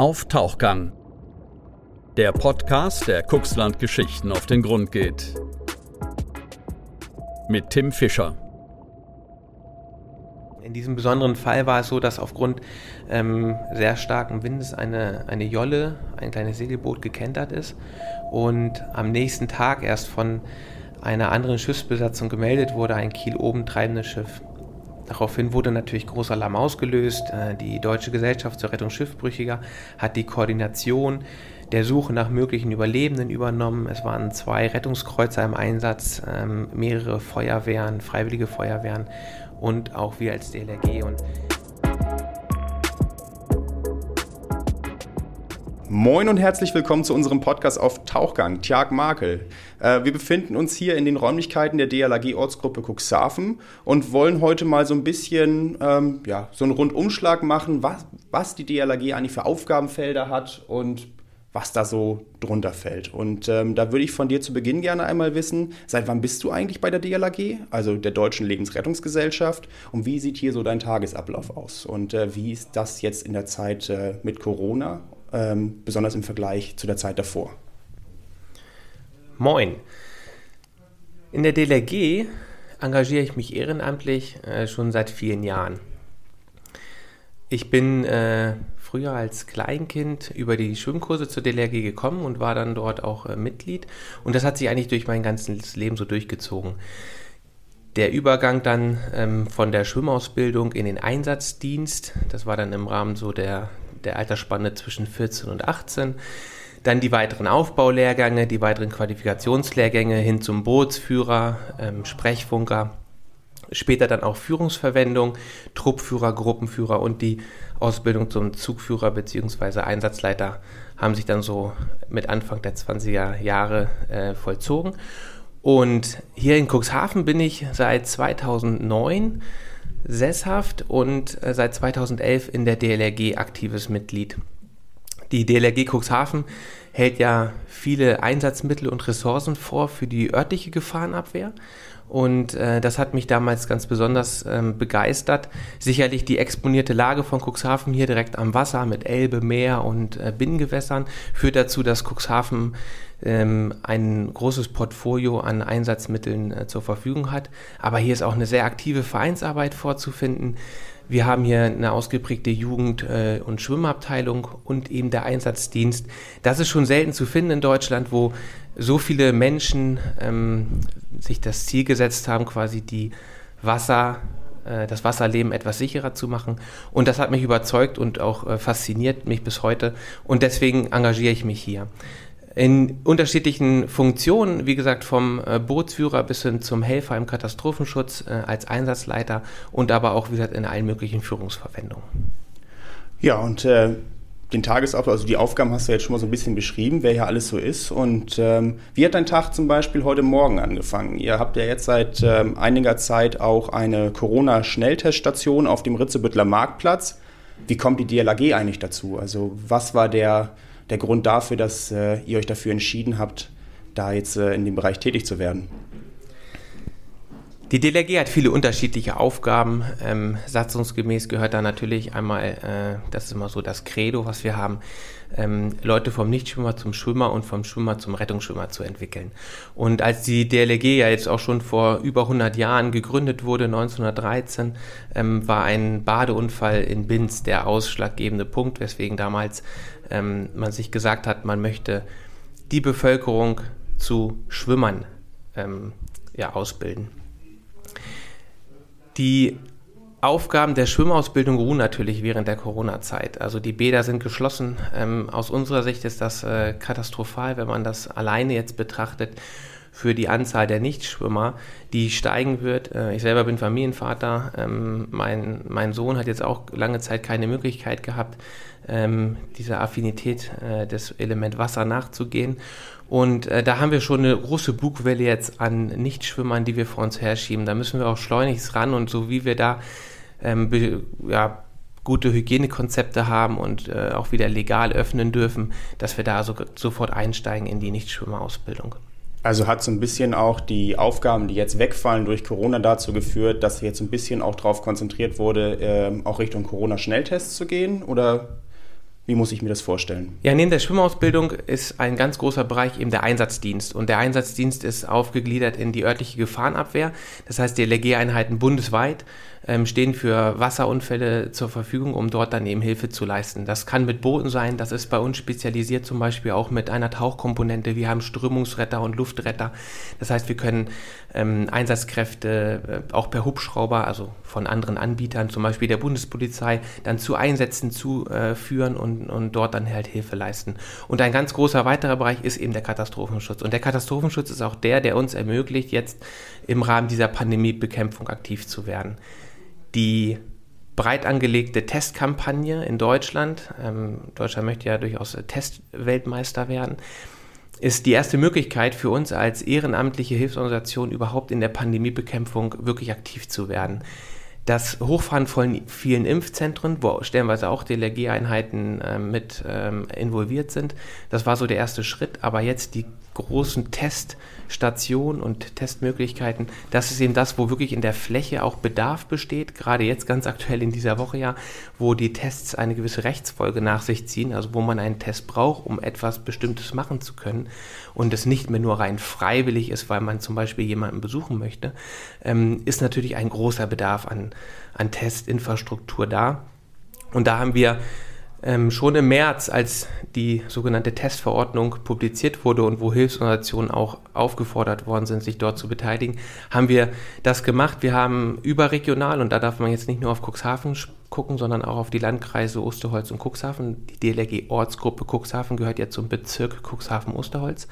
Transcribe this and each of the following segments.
Auf Tauchgang. Der Podcast, der Kuxland Geschichten auf den Grund geht. Mit Tim Fischer. In diesem besonderen Fall war es so, dass aufgrund ähm, sehr starken Windes eine, eine Jolle, ein kleines Segelboot gekentert ist und am nächsten Tag erst von einer anderen Schiffsbesatzung gemeldet wurde, ein Kiel oben treibendes Schiff. Daraufhin wurde natürlich großer Alarm ausgelöst. Äh, die Deutsche Gesellschaft zur Rettung Schiffbrüchiger hat die Koordination der Suche nach möglichen Überlebenden übernommen. Es waren zwei Rettungskreuzer im Einsatz, ähm, mehrere Feuerwehren, freiwillige Feuerwehren und auch wir als DLRG. Und Moin und herzlich willkommen zu unserem Podcast auf Tauchgang, Tjag Makel. Äh, wir befinden uns hier in den Räumlichkeiten der DLAG-Ortsgruppe Cuxhaven und wollen heute mal so ein bisschen ähm, ja, so einen Rundumschlag machen, was, was die DLAG eigentlich für Aufgabenfelder hat und was da so drunter fällt. Und ähm, da würde ich von dir zu Beginn gerne einmal wissen, seit wann bist du eigentlich bei der DLAG, also der Deutschen Lebensrettungsgesellschaft, und wie sieht hier so dein Tagesablauf aus? Und äh, wie ist das jetzt in der Zeit äh, mit Corona ähm, besonders im Vergleich zu der Zeit davor. Moin. In der DLRG engagiere ich mich ehrenamtlich äh, schon seit vielen Jahren. Ich bin äh, früher als Kleinkind über die Schwimmkurse zur DLRG gekommen und war dann dort auch äh, Mitglied. Und das hat sich eigentlich durch mein ganzes Leben so durchgezogen. Der Übergang dann ähm, von der Schwimmausbildung in den Einsatzdienst, das war dann im Rahmen so der, der Altersspanne zwischen 14 und 18. Dann die weiteren Aufbaulehrgänge, die weiteren Qualifikationslehrgänge hin zum Bootsführer, ähm, Sprechfunker, später dann auch Führungsverwendung, Truppführer, Gruppenführer und die Ausbildung zum Zugführer bzw. Einsatzleiter haben sich dann so mit Anfang der 20er Jahre äh, vollzogen. Und hier in Cuxhaven bin ich seit 2009 sesshaft und äh, seit 2011 in der DLRG aktives Mitglied. Die DLRG Cuxhaven hält ja viele Einsatzmittel und Ressourcen vor für die örtliche Gefahrenabwehr. Und äh, das hat mich damals ganz besonders ähm, begeistert. Sicherlich die exponierte Lage von Cuxhaven hier direkt am Wasser mit Elbe, Meer und äh, Binnengewässern führt dazu, dass Cuxhaven ähm, ein großes Portfolio an Einsatzmitteln äh, zur Verfügung hat. Aber hier ist auch eine sehr aktive Vereinsarbeit vorzufinden. Wir haben hier eine ausgeprägte Jugend- äh, und Schwimmabteilung und eben der Einsatzdienst. Das ist schon selten zu finden in Deutschland, wo so viele Menschen ähm, sich das Ziel gesetzt haben, quasi die Wasser, äh, das Wasserleben etwas sicherer zu machen. Und das hat mich überzeugt und auch äh, fasziniert mich bis heute. Und deswegen engagiere ich mich hier in unterschiedlichen Funktionen, wie gesagt, vom äh, Bootsführer bis hin zum Helfer im Katastrophenschutz äh, als Einsatzleiter und aber auch, wie gesagt, in allen möglichen Führungsverwendungen. Ja, und äh, den Tagesablauf, also die Aufgaben hast du jetzt schon mal so ein bisschen beschrieben, wer hier alles so ist. Und ähm, wie hat dein Tag zum Beispiel heute Morgen angefangen? Ihr habt ja jetzt seit ähm, einiger Zeit auch eine Corona-Schnellteststation auf dem Ritzebüttler Marktplatz. Wie kommt die DLAG eigentlich dazu? Also was war der der Grund dafür, dass äh, ihr euch dafür entschieden habt, da jetzt äh, in dem Bereich tätig zu werden? Die DLRG hat viele unterschiedliche Aufgaben. Ähm, satzungsgemäß gehört da natürlich einmal, äh, das ist immer so das Credo, was wir haben, ähm, Leute vom Nichtschwimmer zum Schwimmer und vom Schwimmer zum Rettungsschwimmer zu entwickeln. Und als die DLRG ja jetzt auch schon vor über 100 Jahren gegründet wurde, 1913, ähm, war ein Badeunfall in Binz der ausschlaggebende Punkt, weswegen damals ähm, man sich gesagt hat, man möchte die Bevölkerung zu Schwimmern ähm, ja, ausbilden. Die Aufgaben der Schwimmausbildung ruhen natürlich während der Corona-Zeit. Also die Bäder sind geschlossen. Ähm, aus unserer Sicht ist das äh, katastrophal, wenn man das alleine jetzt betrachtet für die Anzahl der Nichtschwimmer, die steigen wird. Äh, ich selber bin Familienvater. Ähm, mein, mein Sohn hat jetzt auch lange Zeit keine Möglichkeit gehabt, ähm, dieser Affinität äh, des Element Wasser nachzugehen. Und äh, da haben wir schon eine große Bugwelle jetzt an Nichtschwimmern, die wir vor uns herschieben. Da müssen wir auch schleunigst ran und so wie wir da ähm, ja, gute Hygienekonzepte haben und äh, auch wieder legal öffnen dürfen, dass wir da so, sofort einsteigen in die Nichtschwimmerausbildung. Also hat so ein bisschen auch die Aufgaben, die jetzt wegfallen durch Corona, dazu geführt, dass jetzt ein bisschen auch darauf konzentriert wurde, äh, auch Richtung Corona-Schnelltests zu gehen? Oder Wie muss ich mir das vorstellen? Ja, neben der Schwimmausbildung ist ein ganz großer Bereich eben der Einsatzdienst. Und der Einsatzdienst ist aufgegliedert in die örtliche Gefahrenabwehr. Das heißt, die LG-Einheiten bundesweit ähm, stehen für Wasserunfälle zur Verfügung, um dort dann eben Hilfe zu leisten. Das kann mit Booten sein, das ist bei uns spezialisiert zum Beispiel auch mit einer Tauchkomponente. Wir haben Strömungsretter und Luftretter. Das heißt, wir können ähm, Einsatzkräfte äh, auch per Hubschrauber, also von anderen Anbietern, zum Beispiel der Bundespolizei, dann zu Einsätzen zuführen äh, und, und dort dann halt Hilfe leisten. Und ein ganz großer weiterer Bereich ist eben der Katastrophenschutz. Und der Katastrophenschutz ist auch der, der uns ermöglicht, jetzt im Rahmen dieser Pandemiebekämpfung aktiv zu werden die breit angelegte Testkampagne in Deutschland, ähm, Deutschland möchte ja durchaus Testweltmeister werden, ist die erste Möglichkeit für uns als ehrenamtliche Hilfsorganisation überhaupt in der Pandemiebekämpfung wirklich aktiv zu werden. Das Hochfahren von vielen Impfzentren, wo stellenweise auch DLRG-Einheiten äh, mit ähm, involviert sind, das war so der erste Schritt. Aber jetzt die großen Teststationen und Testmöglichkeiten, das ist eben das, wo wirklich in der Fläche auch Bedarf besteht. Gerade jetzt ganz aktuell in dieser Woche ja, wo die Tests eine gewisse Rechtsfolge nach sich ziehen, also wo man einen Test braucht, um etwas Bestimmtes machen zu können und es nicht mehr nur rein freiwillig ist, weil man zum Beispiel jemanden besuchen möchte, ähm, ist natürlich ein großer Bedarf an, an Testinfrastruktur da. Und da haben wir ähm, schon im März, als die sogenannte Testverordnung publiziert wurde und wo Hilfsorganisationen auch aufgefordert worden sind, sich dort zu beteiligen, haben wir das gemacht. Wir haben überregional, und da darf man jetzt nicht nur auf Cuxhaven gucken, sondern auch auf die Landkreise Osterholz und Cuxhaven. Die DLRG-Ortsgruppe Cuxhaven gehört ja zum Bezirk Cuxhaven-Osterholz.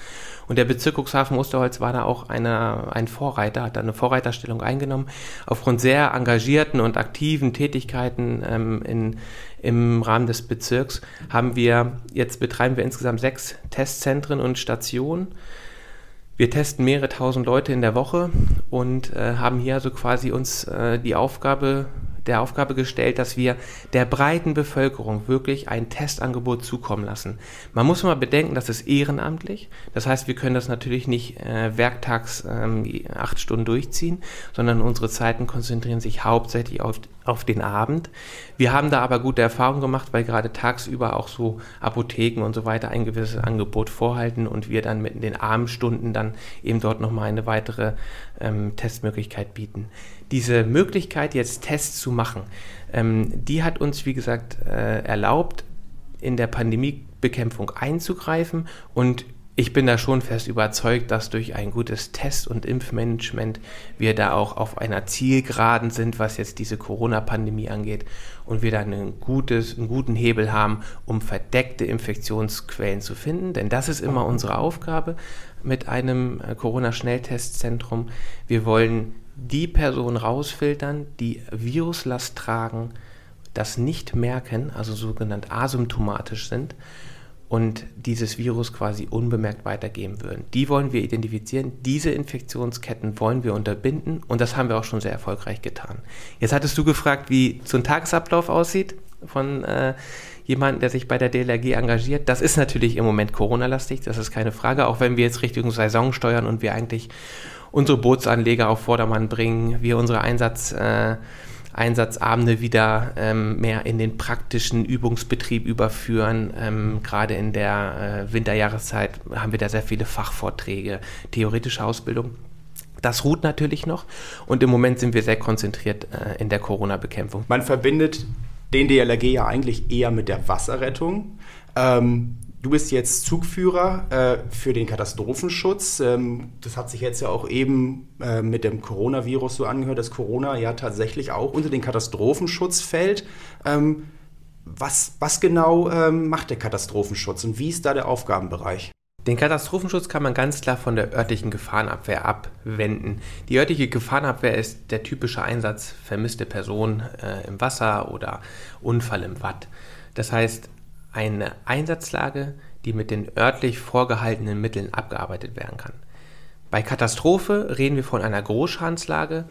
Und der Bezirk Cuxhaven-Osterholz war da auch eine, ein Vorreiter, hat da eine Vorreiterstellung eingenommen. Aufgrund sehr engagierten und aktiven Tätigkeiten ähm, in, im Rahmen des Bezirks haben wir, jetzt betreiben wir insgesamt sechs Testzentren und Stationen. Wir testen mehrere tausend Leute in der Woche und äh, haben hier also quasi uns äh, die Aufgabe der Aufgabe gestellt, dass wir der breiten Bevölkerung wirklich ein Testangebot zukommen lassen. Man muss mal bedenken, das ist ehrenamtlich. Das heißt, wir können das natürlich nicht äh, werktags ähm, acht Stunden durchziehen, sondern unsere Zeiten konzentrieren sich hauptsächlich auf, auf den Abend. Wir haben da aber gute Erfahrungen gemacht, weil gerade tagsüber auch so Apotheken und so weiter ein gewisses Angebot vorhalten und wir dann mit den Abendstunden dann eben dort nochmal eine weitere ähm, Testmöglichkeit bieten diese Möglichkeit, jetzt Tests zu machen, ähm, die hat uns, wie gesagt, äh, erlaubt, in der Pandemiebekämpfung einzugreifen und ich bin da schon fest überzeugt, dass durch ein gutes Test- und Impfmanagement wir da auch auf einer Zielgeraden sind, was jetzt diese Corona-Pandemie angeht und wir da ein gutes, einen guten Hebel haben, um verdeckte Infektionsquellen zu finden. Denn das ist immer unsere Aufgabe mit einem äh, Corona-Schnelltestzentrum. Wir wollen die Personen rausfiltern, die Viruslast tragen, das nicht merken, also sogenannt asymptomatisch sind und dieses Virus quasi unbemerkt weitergeben würden. Die wollen wir identifizieren, diese Infektionsketten wollen wir unterbinden und das haben wir auch schon sehr erfolgreich getan. Jetzt hattest du gefragt, wie so ein Tagesablauf aussieht von äh, jemandem, der sich bei der DLRG engagiert. Das ist natürlich im Moment Corona-lastig, das ist keine Frage, auch wenn wir jetzt Richtung Saison steuern und wir eigentlich unsere Bootsanleger auf Vordermann bringen, wir unsere Einsatz, äh, Einsatzabende wieder ähm, mehr in den praktischen Übungsbetrieb überführen. Ähm, Gerade in der äh, Winterjahreszeit haben wir da sehr viele Fachvorträge, theoretische Ausbildung. Das ruht natürlich noch und im Moment sind wir sehr konzentriert äh, in der Corona-Bekämpfung. Man verbindet den DLRG ja eigentlich eher mit der Wasserrettung. Ähm, Du bist jetzt Zugführer äh, für den Katastrophenschutz. Ähm, das hat sich jetzt ja auch eben äh, mit dem Coronavirus so angehört, dass Corona ja tatsächlich auch unter den Katastrophenschutz fällt. Ähm, was, was genau ähm, macht der Katastrophenschutz und wie ist da der Aufgabenbereich? Den Katastrophenschutz kann man ganz klar von der örtlichen Gefahrenabwehr abwenden. Die örtliche Gefahrenabwehr ist der typische Einsatz vermisste Person äh, im Wasser oder Unfall im Watt. Das heißt, eine Einsatzlage, die mit den örtlich vorgehaltenen Mitteln abgearbeitet werden kann. Bei Katastrophe reden wir von einer Großschadenslage,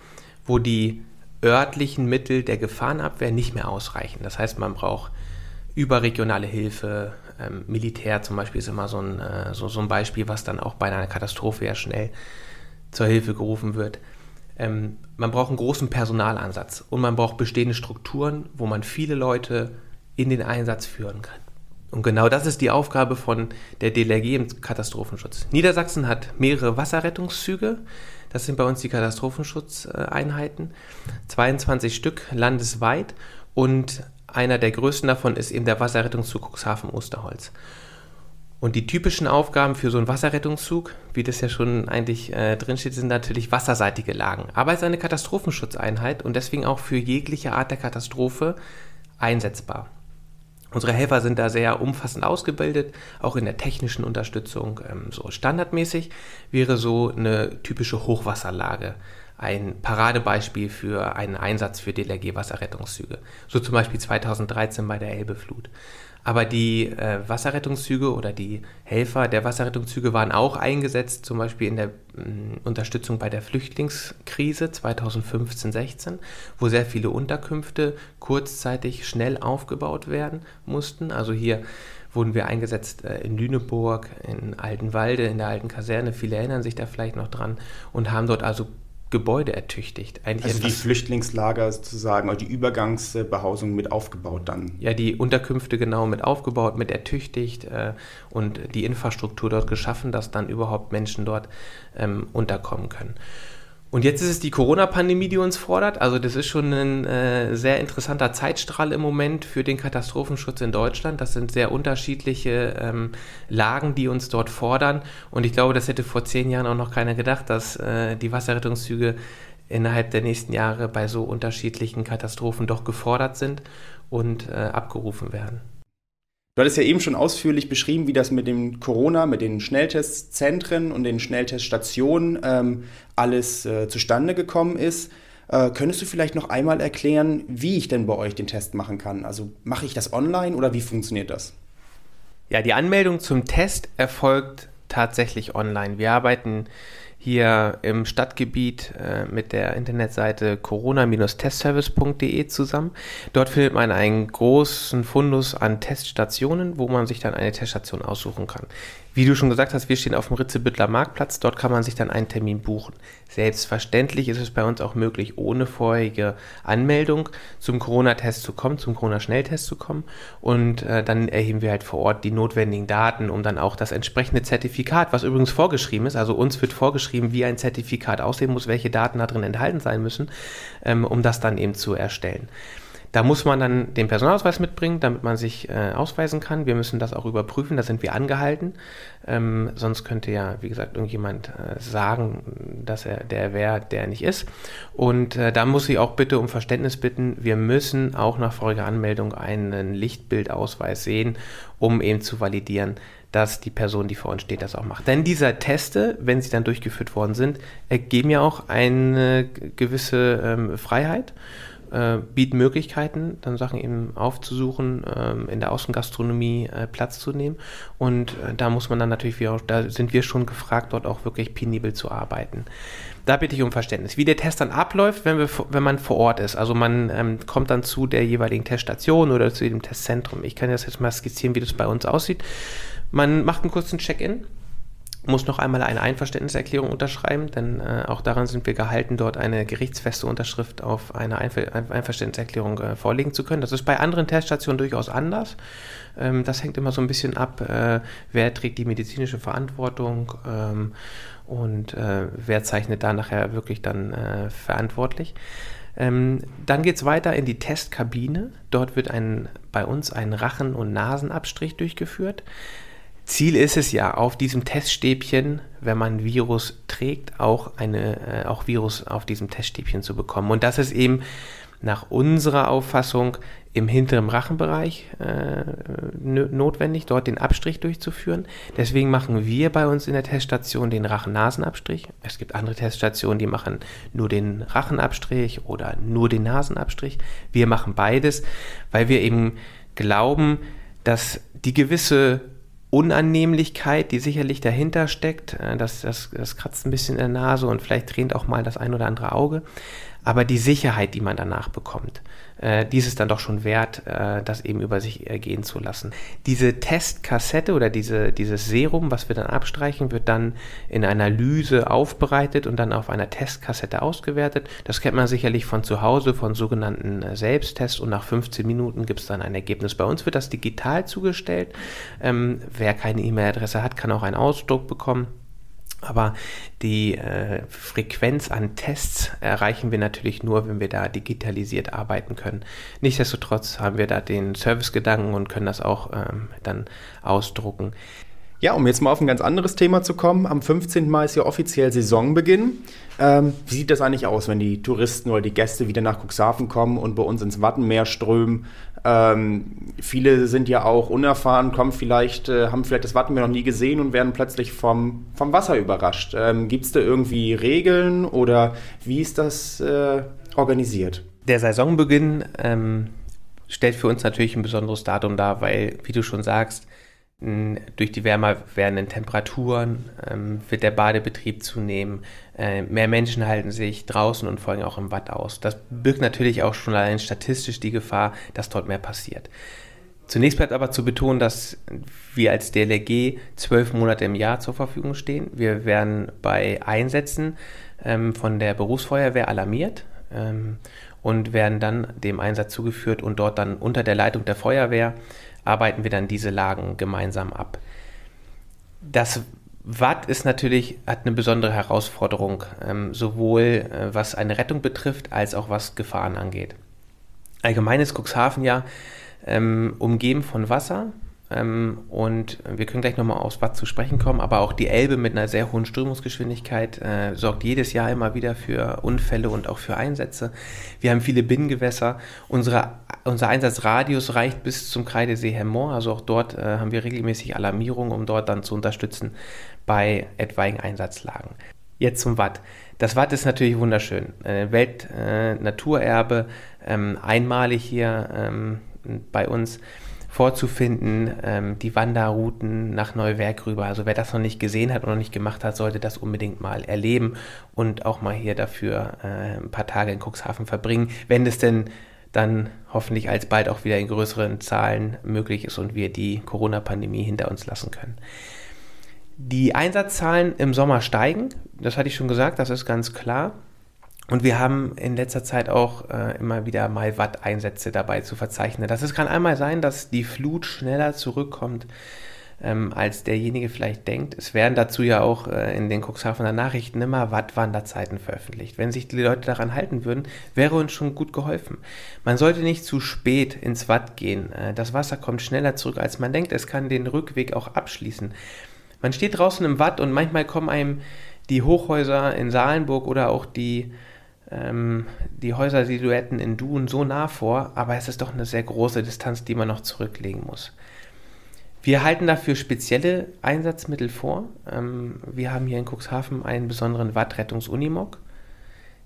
wo die örtlichen Mittel der Gefahrenabwehr nicht mehr ausreichen. Das heißt, man braucht überregionale Hilfe, ähm, Militär zum Beispiel ist immer so ein, äh, so, so ein Beispiel, was dann auch bei einer Katastrophe ja schnell zur Hilfe gerufen wird. Ähm, man braucht einen großen Personalansatz und man braucht bestehende Strukturen, wo man viele Leute in den Einsatz führen kann. Und genau das ist die Aufgabe von der DLRG im Katastrophenschutz. Niedersachsen hat mehrere Wasserrettungszüge. Das sind bei uns die Katastrophenschutzeinheiten. 22 Stück landesweit und einer der größten davon ist eben der Wasserrettungszug Cuxhaven Osterholz. Und die typischen Aufgaben für so einen Wasserrettungszug, wie das ja schon eigentlich äh, drinsteht, sind natürlich wasserseitige Lagen. Aber es ist eine Katastrophenschutzeinheit und deswegen auch für jegliche Art der Katastrophe einsetzbar. Unsere Helfer sind da sehr umfassend ausgebildet, auch in der technischen Unterstützung. Ähm, so standardmäßig wäre so eine typische Hochwasserlage ein Paradebeispiel für einen Einsatz für DLRG-Wasserrettungszüge. So zum Beispiel 2013 bei der Elbeflut. Aber die äh, Wasserrettungszüge oder die Helfer der Wasserrettungszüge waren auch eingesetzt, zum Beispiel in der mh, mm, Unterstützung bei der Flüchtlingskrise 2015-16, wo sehr viele Unterkünfte kurzzeitig schnell aufgebaut werden mussten. Also hier wurden wir eingesetzt äh, in Lüneburg, in Altenwalde, in der alten Kaserne. Viele erinnern sich da vielleicht noch dran und haben dort also Gebäude ertüchtigt. Eigentlich also die Flüchtlingslager sozusagen, also die Übergangsbehausung mit aufgebaut dann. Ja, die Unterkünfte genau mit aufgebaut, mit ertüchtigt äh, und die Infrastruktur dort geschaffen, dass dann überhaupt Menschen dort ähm, unterkommen können. Und jetzt ist es die Corona-Pandemie, die uns fordert. Also das ist schon ein äh, sehr interessanter Zeitstrahl im Moment für den Katastrophenschutz in Deutschland. Das sind sehr unterschiedliche ähm, Lagen, die uns dort fordern. Und ich glaube, das hätte vor zehn Jahren auch noch keiner gedacht, dass äh, die Wasserrettungszüge innerhalb der nächsten Jahre bei so unterschiedlichen Katastrophen doch gefordert sind und äh, abgerufen werden. Du hattest ja eben schon ausführlich beschrieben, wie das mit dem Corona, mit den Schnelltestzentren und den Schnellteststationen ähm, alles äh, zustande gekommen ist. Äh, könntest du vielleicht noch einmal erklären, wie ich denn bei euch den Test machen kann? Also mache ich das online oder wie funktioniert das? Ja, die Anmeldung zum Test erfolgt tatsächlich online. Wir arbeiten hier im Stadtgebiet äh, mit der Internetseite corona-testservice.de zusammen. Dort findet man einen großen Fundus an Teststationen, wo man sich dann eine Teststation aussuchen kann. Wie du schon gesagt hast, wir stehen auf dem Ritzebüttler Marktplatz. Dort kann man sich dann einen Termin buchen. Selbstverständlich ist es bei uns auch möglich, ohne vorherige Anmeldung zum Corona-Test zu kommen, zum Corona-Schnelltest zu kommen. Und äh, dann erheben wir halt vor Ort die notwendigen Daten, um dann auch das entsprechende Zertifikat, was übrigens vorgeschrieben ist, also uns wird vorgeschrieben, wie ein Zertifikat aussehen muss, welche Daten da drin enthalten sein müssen, ähm, um das dann eben zu erstellen. Da muss man dann den Personalausweis mitbringen, damit man sich äh, ausweisen kann. Wir müssen das auch überprüfen, da sind wir angehalten. Ähm, sonst könnte ja, wie gesagt, irgendjemand äh, sagen, dass er der wäre, der nicht ist. Und äh, da muss ich auch bitte um Verständnis bitten, wir müssen auch nach voriger Anmeldung einen Lichtbildausweis sehen, um eben zu validieren, dass die Person, die vor uns steht, das auch macht. Denn diese Teste, wenn sie dann durchgeführt worden sind, ergeben ja auch eine gewisse ähm, Freiheit äh, bieten Möglichkeiten, dann Sachen eben aufzusuchen, ähm, in der Außengastronomie äh, Platz zu nehmen. Und äh, da muss man dann natürlich, wie auch, da sind wir schon gefragt, dort auch wirklich penibel zu arbeiten. Da bitte ich um Verständnis. Wie der Test dann abläuft, wenn, wir, wenn man vor Ort ist. Also man ähm, kommt dann zu der jeweiligen Teststation oder zu dem Testzentrum. Ich kann das jetzt mal skizzieren, wie das bei uns aussieht. Man macht einen kurzen Check-in muss noch einmal eine Einverständniserklärung unterschreiben, denn äh, auch daran sind wir gehalten, dort eine gerichtsfeste Unterschrift auf eine Einver Einverständniserklärung äh, vorlegen zu können. Das ist bei anderen Teststationen durchaus anders. Ähm, das hängt immer so ein bisschen ab, äh, wer trägt die medizinische Verantwortung ähm, und äh, wer zeichnet da nachher wirklich dann äh, verantwortlich. Ähm, dann geht es weiter in die Testkabine. Dort wird ein, bei uns ein Rachen- und Nasenabstrich durchgeführt. Ziel ist es ja, auf diesem Teststäbchen, wenn man Virus trägt, auch eine, äh, auch Virus auf diesem Teststäbchen zu bekommen. Und das ist eben nach unserer Auffassung im hinteren Rachenbereich äh, notwendig, dort den Abstrich durchzuführen. Deswegen machen wir bei uns in der Teststation den Rachen-Nasenabstrich. Es gibt andere Teststationen, die machen nur den Rachenabstrich oder nur den Nasenabstrich. Wir machen beides, weil wir eben glauben, dass die gewisse Unannehmlichkeit, die sicherlich dahinter steckt. Äh, das, das, das kratzt ein bisschen in der Nase und vielleicht tränt auch mal das ein oder andere Auge. Aber die Sicherheit, die man danach bekommt, äh, dies ist dann doch schon wert, äh, das eben über sich ergehen zu lassen. Diese Testkassette oder diese, dieses Serum, was wir dann abstreichen, wird dann in einer Lyse aufbereitet und dann auf einer Testkassette ausgewertet. Das kennt man sicherlich von zu Hause, von sogenannten äh, Selbsttests und nach 15 Minuten gibt es dann ein Ergebnis. Bei uns wird das digital zugestellt. Ähm, wer keine E-Mail-Adresse hat, kann auch einen Ausdruck bekommen. Aber die äh, Frequenz an Tests erreichen wir natürlich nur, wenn wir da digitalisiert arbeiten können. Nichtsdestotrotz haben wir da den Servicegedanken und können das auch ähm, dann ausdrucken. Ja, um jetzt mal auf ein ganz anderes Thema zu kommen. Am 15. Mai ist ja offiziell Saisonbeginn. Ähm, wie sieht das eigentlich aus, wenn die Touristen oder die Gäste wieder nach Cuxhaven kommen und bei uns ins Wattenmeer strömen? Ähm, viele sind ja auch unerfahren, kommen vielleicht, äh, haben vielleicht das Wattenmeer noch nie gesehen und werden plötzlich vom, vom Wasser überrascht. Ähm, Gibt es da irgendwie Regeln oder wie ist das äh, organisiert? Der Saisonbeginn ähm, stellt für uns natürlich ein besonderes Datum dar, weil, wie du schon sagst, durch die wärmer werdenden Temperaturen ähm, wird der Badebetrieb zunehmen. Äh, mehr Menschen halten sich draußen und folgen auch im Watt aus. Das birgt natürlich auch schon allein statistisch die Gefahr, dass dort mehr passiert. Zunächst bleibt aber zu betonen, dass wir als DLRG zwölf Monate im Jahr zur Verfügung stehen. Wir werden bei Einsätzen ähm, von der Berufsfeuerwehr alarmiert ähm, und werden dann dem Einsatz zugeführt und dort dann unter der Leitung der Feuerwehr arbeiten wir dann diese Lagen gemeinsam ab. Das Watt ist natürlich, hat eine besondere Herausforderung, ähm, sowohl äh, was eine Rettung betrifft, als auch was Gefahren angeht. Allgemein ist Cuxhaven ja ähm, umgeben von Wasser, ähm, und wir können gleich nochmal aufs Watt zu sprechen kommen, aber auch die Elbe mit einer sehr hohen Strömungsgeschwindigkeit äh, sorgt jedes Jahr immer wieder für Unfälle und auch für Einsätze. Wir haben viele Binnengewässer. Unsere, unser Einsatzradius reicht bis zum Kreidesee Hemmoor, also auch dort äh, haben wir regelmäßig Alarmierungen, um dort dann zu unterstützen bei etwaigen Einsatzlagen. Jetzt zum Watt. Das Watt ist natürlich wunderschön. Äh, Weltnaturerbe, ähm, einmalig hier ähm, bei uns vorzufinden, ähm, die Wanderrouten nach Neuwerk rüber. Also wer das noch nicht gesehen hat oder noch nicht gemacht hat, sollte das unbedingt mal erleben und auch mal hier dafür äh, ein paar Tage in Cuxhaven verbringen, wenn es denn dann hoffentlich alsbald auch wieder in größeren Zahlen möglich ist und wir die Corona-Pandemie hinter uns lassen können. Die Einsatzzahlen im Sommer steigen, das hatte ich schon gesagt, das ist ganz klar. Und wir haben in letzter Zeit auch äh, immer wieder mal Watt-Einsätze dabei zu verzeichnen. Das es kann einmal sein, dass die Flut schneller zurückkommt, ähm, als derjenige vielleicht denkt. Es werden dazu ja auch äh, in den Cuxhavener Nachrichten immer Watt-Wanderzeiten veröffentlicht. Wenn sich die Leute daran halten würden, wäre uns schon gut geholfen. Man sollte nicht zu spät ins Watt gehen. Äh, das Wasser kommt schneller zurück, als man denkt. Es kann den Rückweg auch abschließen. Man steht draußen im Watt und manchmal kommen einem die Hochhäuser in Salenburg oder auch die ähm, die Häusersilhouetten in Dun so nah vor, aber es ist doch eine sehr große Distanz, die man noch zurücklegen muss. Wir halten dafür spezielle Einsatzmittel vor. Ähm, wir haben hier in Cuxhaven einen besonderen Wattrettungsunimog.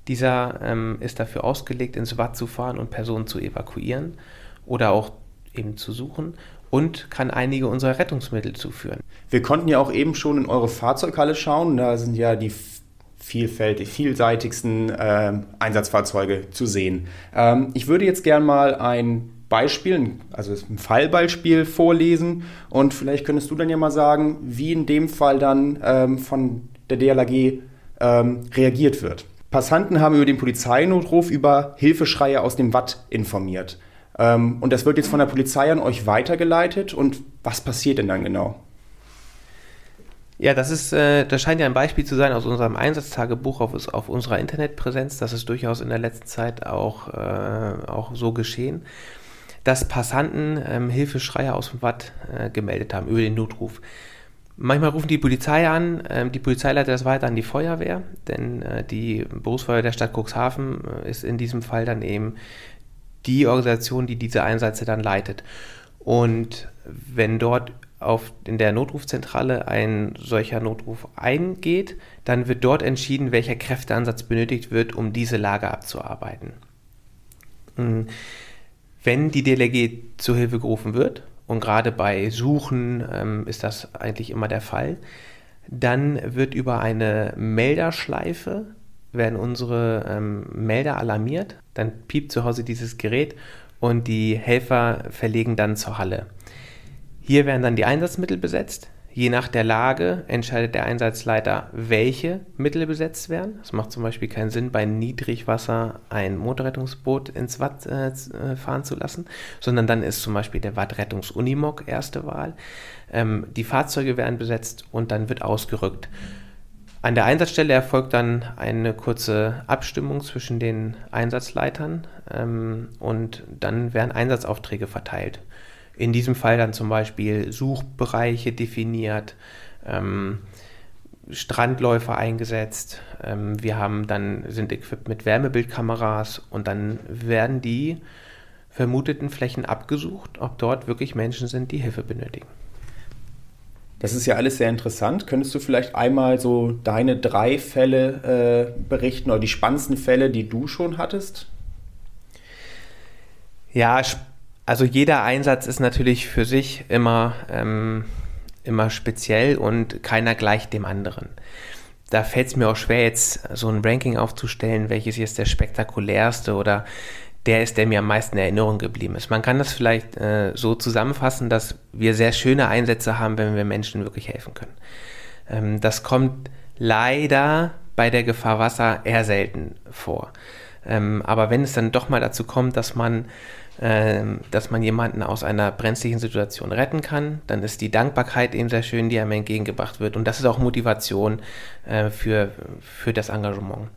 Dieser ähm, ist dafür ausgelegt, ins Watt zu fahren und Personen zu evakuieren oder auch eben zu suchen und kann einige unserer Rettungsmittel zuführen. Wir konnten ja auch eben schon in eure Fahrzeughalle schauen. Da sind ja die vielfältig, vielseitigsten äh, Einsatzfahrzeuge zu sehen. Ähm, ich würde jetzt gerne mal ein Beispiel, also ein Fallbeispiel vorlesen und vielleicht könntest du dann ja mal sagen, wie in dem Fall dann ähm, von der DLAG ähm, reagiert wird. Passanten haben über den Polizeinotruf über Hilfeschreie aus dem Watt informiert. Ähm, und das wird jetzt von der Polizei an euch weitergeleitet. Und was passiert denn dann genau? Ja, das ist, äh, das scheint ja ein Beispiel zu sein aus unserem Einsatztagebuch auf, auf unserer Internetpräsenz. Das ist durchaus in der letzten Zeit auch, äh, auch so geschehen, dass Passanten ähm, Hilfeschreie aus dem Watt äh, gemeldet haben über den Notruf. Manchmal rufen die Polizei an, ähm, die Polizei leitet das weiter an die Feuerwehr, denn äh, die Berufsfeuerwehr der Stadt Cuxhaven äh, ist in diesem Fall dann eben die Organisation, die diese Einsätze dann leitet. Und wenn dort auf, in der Notrufzentrale ein solcher Notruf eingeht, dann wird dort entschieden, welcher Kräfteansatz benötigt wird, um diese Lage abzuarbeiten. Hm. Wenn die DLRG zur Hilfe gerufen wird, und gerade bei Suchen ähm, ist das eigentlich immer der Fall, dann wird über eine Melderschleife werden unsere ähm, Melder alarmiert. Dann piept zu Hause dieses Gerät und die Helfer verlegen dann zur Halle. Hier werden dann die Einsatzmittel besetzt. Je nach der Lage entscheidet der Einsatzleiter, welche Mittel besetzt werden. Es macht zum Beispiel keinen Sinn, bei Niedrigwasser ein Motorrettungsboot ins Watt äh, äh fahren zu lassen, sondern dann ist zum Beispiel der Wattrettungs-Unimog erste Wahl. Ähm, die Fahrzeuge werden besetzt und dann wird ausgerückt. An der Einsatzstelle erfolgt dann eine kurze Abstimmung zwischen den Einsatzleitern ähm, und dann werden Einsatzaufträge verteilt. In diesem Fall dann zum Beispiel Suchbereiche definiert, ähm, Strandläufer eingesetzt. Ähm, wir haben dann sind equipped mit Wärmebildkameras und dann werden die vermuteten Flächen abgesucht, ob dort wirklich Menschen sind, die Hilfe benötigen. Das ist ja alles sehr interessant. Könntest du vielleicht einmal so deine drei Fälle äh, berichten oder die spannendsten Fälle, die du schon hattest? Ja, also jeder Einsatz ist natürlich für sich immer, ähm, immer speziell und keiner gleicht dem anderen. Da fällt es mir auch schwer, jetzt so ein Ranking aufzustellen, welches jetzt der spektakulärste oder der ist, der mir am meisten in Erinnerung geblieben ist. Man kann das vielleicht äh, so zusammenfassen, dass wir sehr schöne Einsätze haben, wenn wir Menschen wirklich helfen können. Ähm, das kommt leider bei der Gefahr Wasser eher selten vor. Ähm, aber wenn es dann doch mal dazu kommt, dass man, dass man jemanden aus einer brenzlichen Situation retten kann, dann ist die Dankbarkeit eben sehr schön, die einem entgegengebracht wird. Und das ist auch Motivation äh, für, für das Engagement.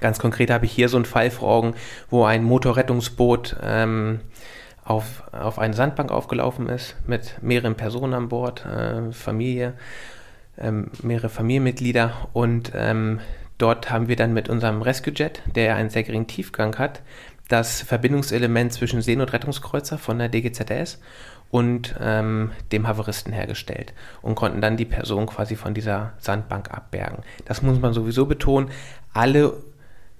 Ganz konkret habe ich hier so einen Fall vor Augen, wo ein Motorrettungsboot ähm, auf, auf eine Sandbank aufgelaufen ist mit mehreren Personen an Bord, äh, Familie, ähm, mehrere Familienmitglieder und ähm, dort haben wir dann mit unserem Rescue Jet, der einen sehr geringen Tiefgang hat, das Verbindungselement zwischen Seenotrettungskreuzer von der DGZS und ähm, dem Haveristen hergestellt und konnten dann die Person quasi von dieser Sandbank abbergen. Das muss man sowieso betonen. Alle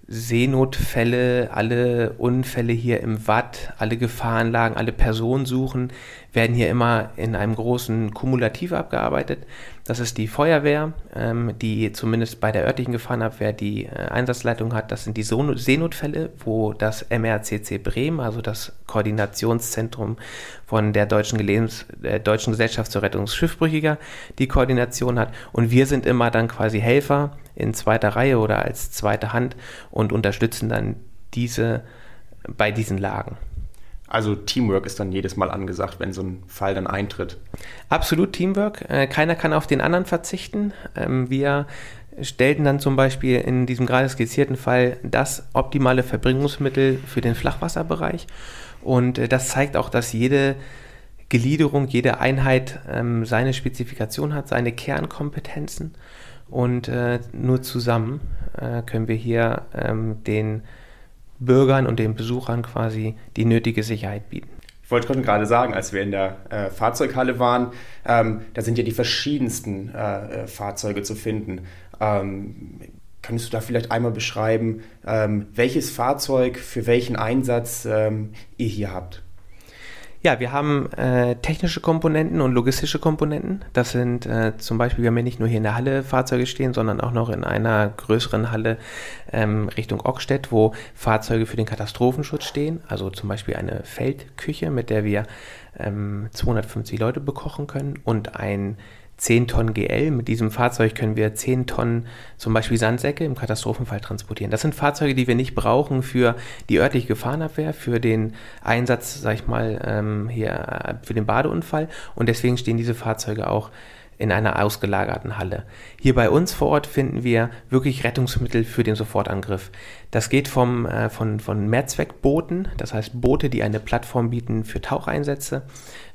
Seenotfälle, alle Unfälle hier im Watt, alle Gefahrenlagen, alle Personensuchen werden hier immer in einem großen Kumulativ abgearbeitet. Das ist die Feuerwehr, ähm, die zumindest bei der örtlichen Gefahrenabwehr die äh, Einsatzleitung hat. Das sind die so Seenotfälle, wo das MRCC Bremen, also das Koordinationszentrum von der Deutschen, Gelebens, der Deutschen Gesellschaft zur Rettung Schiffbrüchiger, die Koordination hat. Und wir sind immer dann quasi Helfer in zweiter Reihe oder als zweite Hand und unterstützen dann diese bei diesen Lagen. Also Teamwork ist dann jedes Mal angesagt, wenn so ein Fall dann eintritt. Absolut Teamwork. Äh, keiner kann auf den anderen verzichten. Ähm, wir stellten dann zum Beispiel in diesem gerade skizzierten Fall das optimale Verbringungsmittel für den Flachwasserbereich. Und äh, das zeigt auch, dass jede Gliederung, jede Einheit ähm, seine Spezifikation hat, seine Kernkompetenzen. Und äh, nur zusammen können wir hier ähm, den Bürgern und den Besuchern quasi die nötige Sicherheit bieten. Ich wollte gerade sagen, als wir in der äh, Fahrzeughalle waren, ähm, da sind ja die verschiedensten äh, äh Fahrzeuge zu finden. Ähm, Könntest du da vielleicht einmal beschreiben, ähm, welches Fahrzeug für welchen Einsatz ähm, ihr hier habt? Ja, wir haben äh, technische Komponenten und logistische Komponenten. Das sind äh, zum Beispiel, wir haben ja nicht nur hier in der Halle Fahrzeuge stehen, sondern auch noch in einer größeren Halle ähm, Richtung Ockstedt, wo Fahrzeuge für den Katastrophenschutz stehen. Also zum Beispiel eine Feldküche, mit der wir ähm, 250 Leute bekochen können und ein 10 Tonnen GL. Mit diesem Fahrzeug können wir 10 Tonnen zum Beispiel Sandsäcke im Katastrophenfall transportieren. Das sind Fahrzeuge, die wir nicht brauchen für die örtliche Gefahrenabwehr, für den Einsatz, sag ich mal, ähm, hier äh, für den Badeunfall. Und deswegen stehen diese Fahrzeuge auch in einer ausgelagerten Halle. Hier bei uns vor Ort finden wir wirklich Rettungsmittel für den Sofortangriff. Das geht vom, äh, von, von Mehrzweckbooten, das heißt Boote, die eine Plattform bieten für Taucheinsätze.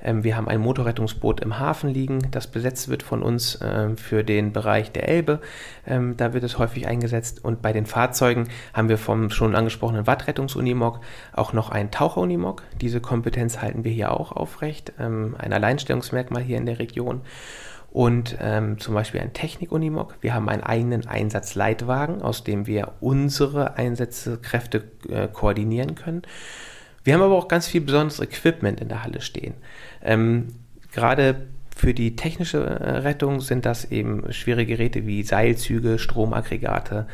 Ähm, wir haben ein Motorrettungsboot im Hafen liegen, das besetzt wird von uns äh, für den Bereich der Elbe. Ähm, da wird es häufig eingesetzt. Und bei den Fahrzeugen haben wir vom schon angesprochenen Wattrettungsunimog auch noch einen Taucherunimog. Diese Kompetenz halten wir hier auch aufrecht. Ähm, ein Alleinstellungsmerkmal hier in der Region und ähm, zum Beispiel ein Technik-Unimog. Wir haben einen eigenen Einsatzleitwagen, aus dem wir unsere Einsätze, Kräfte äh, koordinieren können. Wir haben aber auch ganz viel besonderes Equipment in der Halle stehen. Ähm, Gerade Für die technische äh, Rettung sind das eben schwere Geräte wie Seilzüge, Stromaggregate,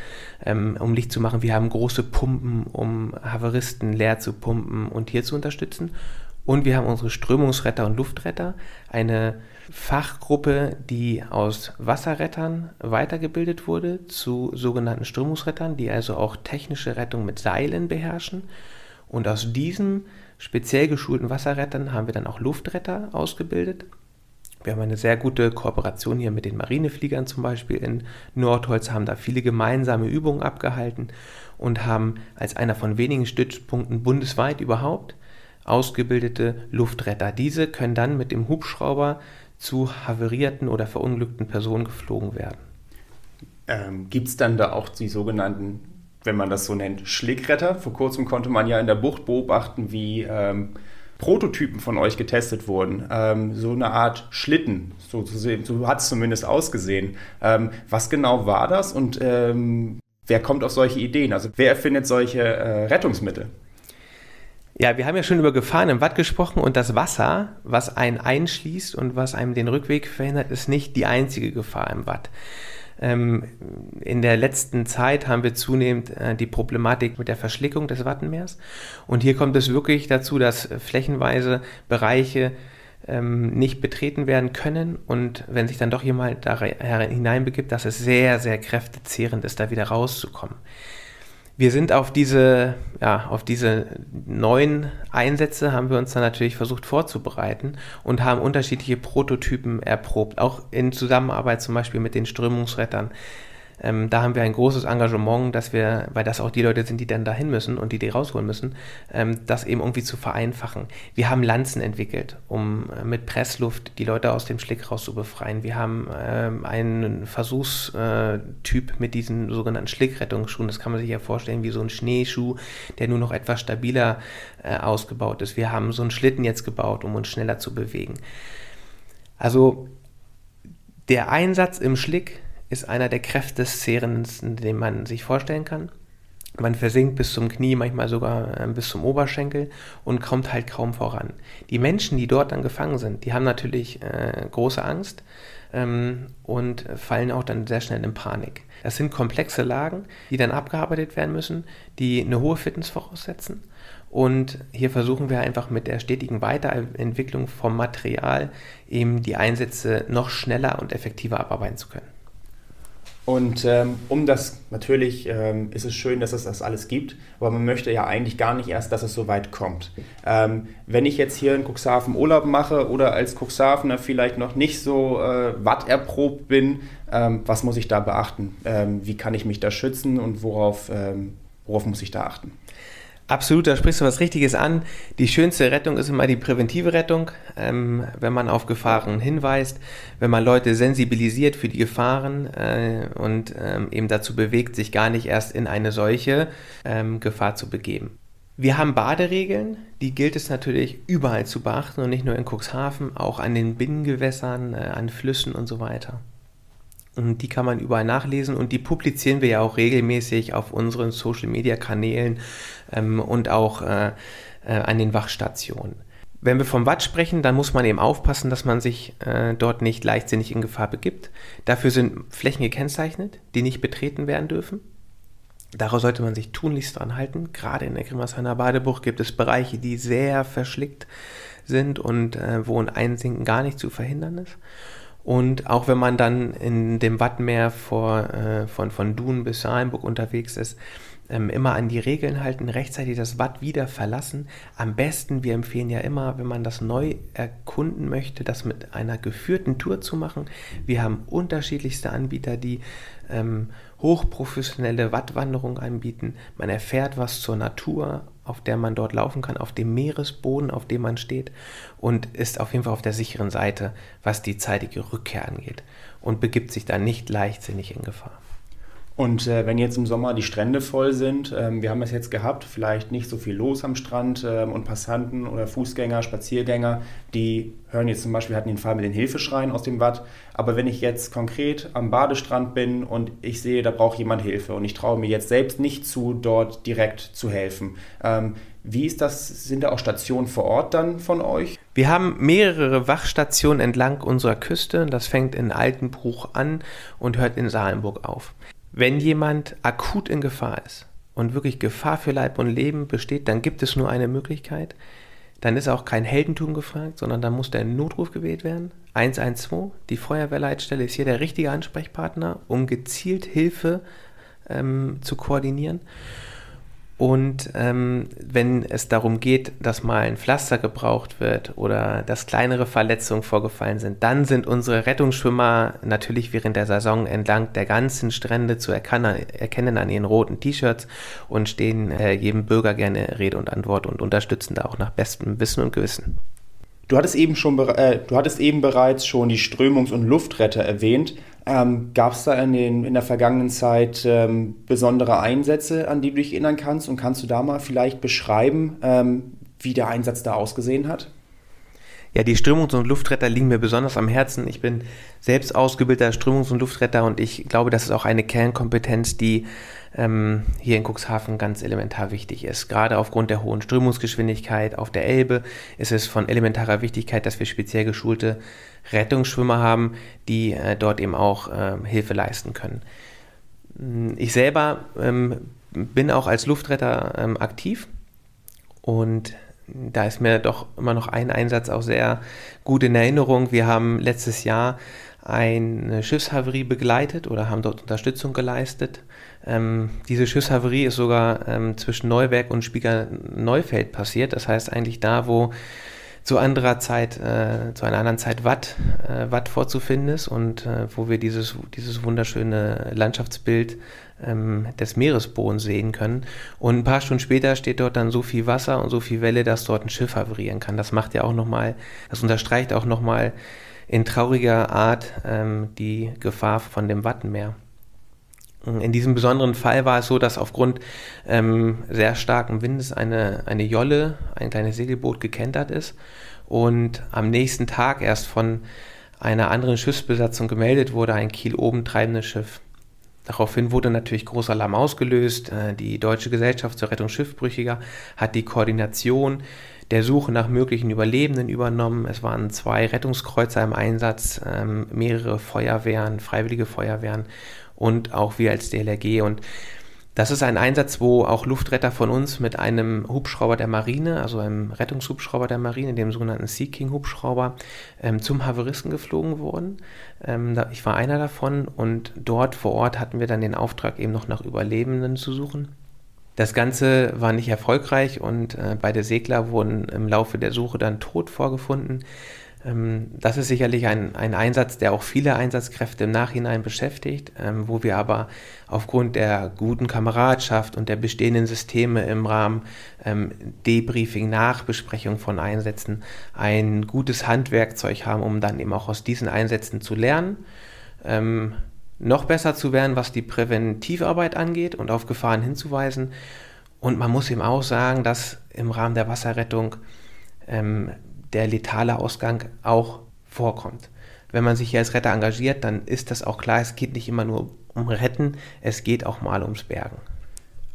ähm, um Licht zu machen. Wir haben große Pumpen, um Haveristen leer zu pumpen und hier zu unterstützen. Und wir haben unsere Strömungsretter und Luftretter, eine Fachgruppe, die aus Wasserrettern weitergebildet wurde zu sogenannten Strömungsrettern, die also auch technische Rettung mit Seilen beherrschen. Und aus diesen speziell geschulten Wasserrettern haben wir dann auch Luftretter ausgebildet. Wir haben eine sehr gute Kooperation hier mit den Marinefliegern zum Beispiel in Nordholz, haben da viele gemeinsame Übungen abgehalten und haben als einer von wenigen Stützpunkten bundesweit überhaupt ausgebildete Luftretter. Diese können dann mit dem Hubschrauber zu haverierten oder verunglückten Personen geflogen werden. Ähm, Gibt es dann da auch die sogenannten, wenn man das so nennt, Schlickretter? Vor kurzem konnte man ja in der Bucht beobachten, wie ähm, Prototypen von euch getestet wurden. Ähm, so eine Art Schlitten, so, so hat es zumindest ausgesehen. Ähm, was genau war das und ähm, wer kommt auf solche Ideen? Also wer erfindet solche äh, Rettungsmittel? Ja, wir haben ja schon über Gefahren im Watt gesprochen und das Wasser, was einen einschließt und was einem den Rückweg verhindert, ist nicht die einzige Gefahr im Watt. Ähm, in der letzten Zeit haben wir zunehmend äh, die Problematik mit der Verschlickung des Wattenmeers. Und hier kommt es wirklich dazu, dass flächenweise Bereiche ähm, nicht betreten werden können. Und wenn sich dann doch jemand da hineinbegibt, dass es sehr, sehr kräftezehrend ist, da wieder rauszukommen wir sind auf diese, ja, auf diese neuen Einsätze haben wir uns dann natürlich versucht vorzubereiten und haben unterschiedliche Prototypen erprobt, auch in Zusammenarbeit zum Beispiel mit den Strömungsrettern. Ähm, da haben wir ein großes Engagement, dass wir, weil das auch die Leute sind, die dann dahin müssen und die die rausholen müssen, ähm, das eben irgendwie zu vereinfachen. Wir haben Lanzen entwickelt, um äh, mit Pressluft die Leute aus dem Schlick raus zu befreien. Wir haben ähm, einen Versuchstyp äh, mit diesen sogenannten Schlickrettungsschuhen. Das kann man sich ja vorstellen wie so ein Schneeschuh, der nur noch etwas stabiler äh, ausgebaut ist. Wir haben so einen Schlitten jetzt gebaut, um uns schneller zu bewegen. Also der Einsatz im Schlick ist einer der kräftezehrendsten, den man sich vorstellen kann. Man versinkt bis zum Knie, manchmal sogar äh, bis zum Oberschenkel und kommt halt kaum voran. Die Menschen, die dort dann gefangen sind, die haben natürlich äh, große Angst ähm, und fallen auch dann sehr schnell in Panik. Das sind komplexe Lagen, die dann abgearbeitet werden müssen, die eine hohe Fitness voraussetzen. Und hier versuchen wir einfach mit der stetigen Weiterentwicklung vom Material eben die Einsätze noch schneller und effektiver abarbeiten zu können. Und ähm, um das, natürlich ähm, ist es schön, dass es das alles gibt, aber man möchte ja eigentlich gar nicht erst, dass es so weit kommt. Ähm, wenn ich jetzt hier in Cuxhaven Urlaub mache oder als Cuxhavener vielleicht noch nicht so äh, watterprobt bin, ähm, was muss ich da beachten? Ähm, wie kann ich mich da schützen und worauf, ähm, worauf muss ich da achten? Absolut, da sprichst du was Richtiges an. Die schönste Rettung ist immer die präventive Rettung, ähm, wenn man auf Gefahren hinweist, wenn man Leute sensibilisiert für die Gefahren äh, und ähm, eben dazu bewegt, sich gar nicht erst in eine solche ähm, Gefahr zu begeben. Wir haben Baderegeln, die gilt es natürlich überall zu beachten und nicht nur in Cuxhaven, auch an den Binnengewässern, äh, an Flüssen und so weiter. Und die kann man überall nachlesen und die publizieren wir ja auch regelmäßig auf unseren Social-Media-Kanälen ähm, und auch äh, äh, an den Wachstationen. Wenn wir vom Watt sprechen, dann muss man eben aufpassen, dass man sich äh, dort nicht leichtsinnig in Gefahr begibt. Dafür sind Flächen gekennzeichnet, die nicht betreten werden dürfen. Daraus sollte man sich tunlichst dran halten. Gerade in der Grimmersheimer Badebucht gibt es Bereiche, die sehr verschlickt sind und äh, wo ein Einsinken gar nicht zu verhindern ist. Und auch wenn man dann in dem Wattmeer vor, äh, von, von Dun bis Saarlenburg unterwegs ist, ähm, immer an die Regeln halten, rechtzeitig das Watt wieder verlassen. Am besten, wir empfehlen ja immer, wenn man das neu erkunden möchte, das mit einer geführten Tour zu machen. Wir haben unterschiedlichste Anbieter, die ähm, hochprofessionelle Wattwanderung anbieten. Man erfährt was zur Natur, auf der man dort laufen kann, auf dem Meeresboden, auf dem man steht und ist auf jeden Fall auf der sicheren Seite, was die zeitige Rückkehr angeht und begibt sich dann nicht leichtsinnig in Gefahr. Und äh, wenn jetzt im Sommer die Strände voll sind, ähm, wir haben es jetzt gehabt, vielleicht nicht so viel los am Strand ähm, und Passanten oder Fußgänger, Spaziergänger, die hören jetzt zum Beispiel, hatten den Fall mit den Hilfeschreien aus dem Watt. Aber wenn ich jetzt konkret am Badestrand bin und ich sehe, da braucht jemand Hilfe und ich traue mir jetzt selbst nicht zu, dort direkt zu helfen, ähm, Wie ist das? Sind da auch Stationen vor Ort dann von euch? Wir haben mehrere Wachstationen entlang unserer Küste. Das fängt in Altenbruch an und hört in Salenburg auf. Wenn jemand akut in Gefahr ist und wirklich Gefahr für Leib und Leben besteht, dann gibt es nur eine Möglichkeit. Dann ist auch kein Heldentum gefragt, sondern dann muss der Notruf gewählt werden. 112, die Feuerwehrleitstelle ist hier der richtige Ansprechpartner, um gezielt Hilfe ähm, zu koordinieren. Und ähm, wenn es darum geht, dass mal ein Pflaster gebraucht wird oder dass kleinere Verletzungen vorgefallen sind, dann sind unsere Rettungsschwimmer natürlich während der Saison entlang der ganzen Strände zu erkennen an ihren roten T-Shirts und stehen äh, jedem Bürger gerne Rede und Antwort und unterstützen da auch nach bestem Wissen und Gewissen. Du hattest eben schon, äh, du hattest eben bereits schon die Strömungs- und Luftretter erwähnt. Ähm, Gab es da in, den, in der vergangenen Zeit ähm, besondere Einsätze, an die du dich erinnern kannst? Und kannst du da mal vielleicht beschreiben, ähm, wie der Einsatz da ausgesehen hat? Ja, die Strömungs- und Luftretter liegen mir besonders am Herzen. Ich bin selbst ausgebildeter Strömungs- und Luftretter und ich glaube, das ist auch eine Kernkompetenz, die ähm, hier in Cuxhaven ganz elementar wichtig ist. Gerade aufgrund der hohen Strömungsgeschwindigkeit auf der Elbe ist es von elementarer Wichtigkeit, dass wir speziell geschulte Rettungsschwimmer haben, die äh, dort eben auch äh, Hilfe leisten können. Ich selber ähm, bin auch als Luftretter ähm, aktiv und da ist mir doch immer noch ein Einsatz auch sehr gut in Erinnerung. Wir haben letztes Jahr eine Schiffshaverie begleitet oder haben dort Unterstützung geleistet. Ähm, diese Schiffshaverie ist sogar ähm, zwischen Neuwerk und Spieger Neufeld passiert. Das heißt eigentlich da, wo zu anderer Zeit, äh, zu einer anderen Zeit Watt, äh, Watt vorzufinden ist und äh, wo wir dieses, dieses wunderschöne Landschaftsbild ähm, des Meeresbodens sehen können. Und ein paar Stunden später steht dort dann so viel Wasser und so viel Welle, dass dort ein Schiff havarieren kann. Das macht ja auch nochmal, das unterstreicht auch nochmal in trauriger Art ähm, die Gefahr von dem Wattenmeer. In diesem besonderen Fall war es so, dass aufgrund ähm, sehr starken Windes eine, eine Jolle, ein kleines Segelboot gekentert ist und am nächsten Tag erst von einer anderen Schiffsbesatzung gemeldet wurde, ein Kiel oben treibendes Schiff. Daraufhin wurde natürlich großer Alarm ausgelöst. Äh, die Deutsche Gesellschaft zur Rettung Schiffbrüchiger hat die Koordination der Suche nach möglichen Überlebenden übernommen. Es waren zwei Rettungskreuzer im Einsatz, ähm, mehrere Feuerwehren, freiwillige Feuerwehren und auch wir als DLRG. Und das ist ein Einsatz, wo auch Luftretter von uns mit einem Hubschrauber der Marine, also einem Rettungshubschrauber der Marine, dem sogenannten Sea King Hubschrauber, ähm, zum Haveristen geflogen wurden. Ähm, da, ich war einer davon und dort vor Ort hatten wir dann den Auftrag, eben noch nach Überlebenden zu suchen. Das Ganze war nicht erfolgreich und äh, beide Segler wurden im Laufe der Suche dann tot vorgefunden. Ähm, das ist sicherlich ein, ein Einsatz, der auch viele Einsatzkräfte im Nachhinein beschäftigt, ähm, wo wir aber aufgrund der guten Kameradschaft und der bestehenden Systeme im Rahmen ähm, Debriefing, Nachbesprechung von Einsätzen ein gutes Handwerkzeug haben, um dann eben auch aus diesen Einsätzen zu lernen. noch besser zu werden, was die Präventivarbeit angeht und auf Gefahren hinzuweisen. Und man muss eben auch sagen, dass im Rahmen der Wasserrettung der letale Ausgang auch vorkommt. Wenn man sich hier als Retter engagiert, dann ist das auch klar, es geht nicht immer nur um Retten, es geht auch mal ums Bergen.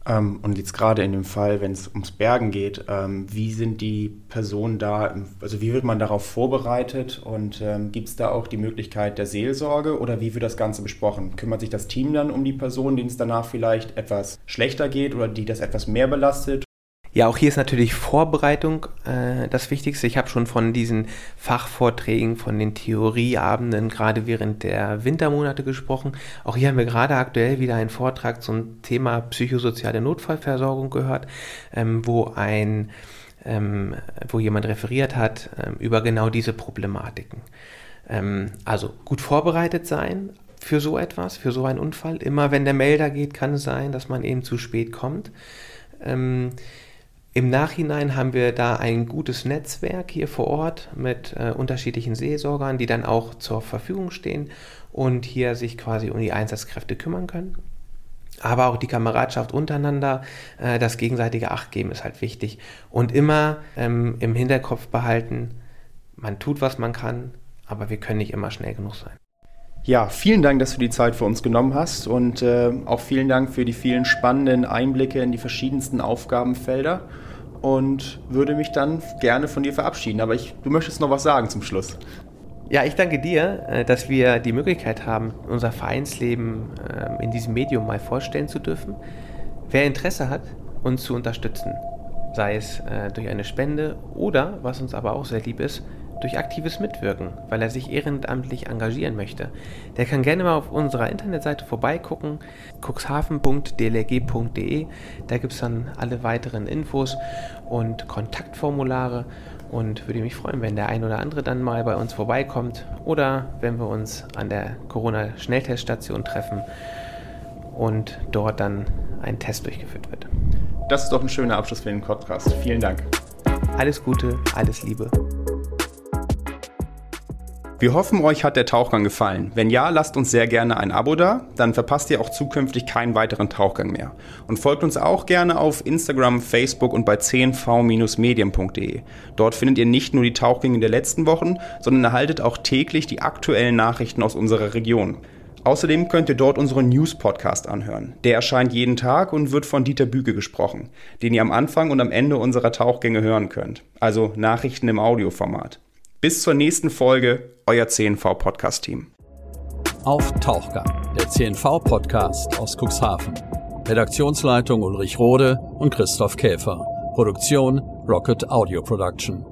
Ähm, und jetzt gerade in dem Fall, wenn es ums Bergen geht, ähm, wie sind die Personen da, also wie wird man darauf vorbereitet und ähm, gibt es da auch die Möglichkeit der Seelsorge oder wie wird das Ganze besprochen? Kümmert sich das Team dann um die Person, denen es danach vielleicht etwas schlechter geht oder die das etwas mehr belastet? Ja, auch hier ist natürlich Vorbereitung äh, das Wichtigste. Ich habe schon von diesen Fachvorträgen, von den Theorieabenden gerade während der Wintermonate gesprochen. Auch hier haben wir gerade aktuell wieder einen Vortrag zum Thema psychosoziale Notfallversorgung gehört, ähm, wo ein ähm, wo jemand referiert hat ähm, über genau diese Problematiken. Ähm, also gut vorbereitet sein, für so etwas, für so einen Unfall. Immer wenn der Melder geht, kann es sein, dass man eben zu spät kommt. Ähm, im Nachhinein haben wir da ein gutes Netzwerk hier vor Ort mit äh, unterschiedlichen Seelsorgern, die dann auch zur Verfügung stehen und hier sich quasi um die Einsatzkräfte kümmern können. Aber auch die Kameradschaft untereinander, äh, das gegenseitige Achtgeben ist halt wichtig. Und immer ähm, im Hinterkopf behalten, man tut, was man kann, aber wir können nicht immer schnell genug sein. Ja, vielen Dank, dass du die Zeit für uns genommen hast und äh, auch vielen Dank für die vielen spannenden Einblicke in die verschiedensten Aufgabenfelder. und würde mich dann gerne von dir verabschieden. Aber ich, du möchtest noch was sagen zum Schluss. Ja, ich danke dir, äh, dass wir die Möglichkeit haben, unser Vereinsleben ähm, in diesem Medium mal vorstellen zu dürfen. Wer Interesse hat, uns zu unterstützen, sei es äh, durch eine Spende oder, was uns aber auch sehr lieb ist, durch aktives Mitwirken, weil er sich ehrenamtlich engagieren möchte. Der kann gerne mal auf unserer Internetseite vorbeigucken, cuxhaven.dlg.de. Da gibt es dann alle weiteren Infos und Kontaktformulare und würde mich freuen, wenn der ein oder andere dann mal bei uns vorbeikommt oder wenn wir uns an der Corona-Schnellteststation treffen und dort dann ein Test durchgeführt wird. Das ist doch ein schöner Abschluss für den Podcast. Vielen Dank. Alles Gute, alles Liebe. Wir hoffen, euch hat der Tauchgang gefallen. Wenn ja, lasst uns sehr gerne ein Abo da, dann verpasst ihr auch zukünftig keinen weiteren Tauchgang mehr. Und folgt uns auch gerne auf Instagram, Facebook und bei 10v-medien.de. Dort findet ihr nicht nur die Tauchgänge der letzten Wochen, sondern erhaltet auch täglich die aktuellen Nachrichten aus unserer Region. Außerdem könnt ihr dort unseren News-Podcast anhören. Der erscheint jeden Tag und wird von Dieter Büge gesprochen, den ihr am Anfang und am Ende unserer Tauchgänge hören könnt. Also Nachrichten im Audioformat. Bis zur nächsten Folge, euer CNV-Podcast-Team. Auf Tauchgang, der CNV-Podcast aus Cuxhaven. Redaktionsleitung Ulrich Rode und Christoph Käfer. Produktion Rocket Audio Production.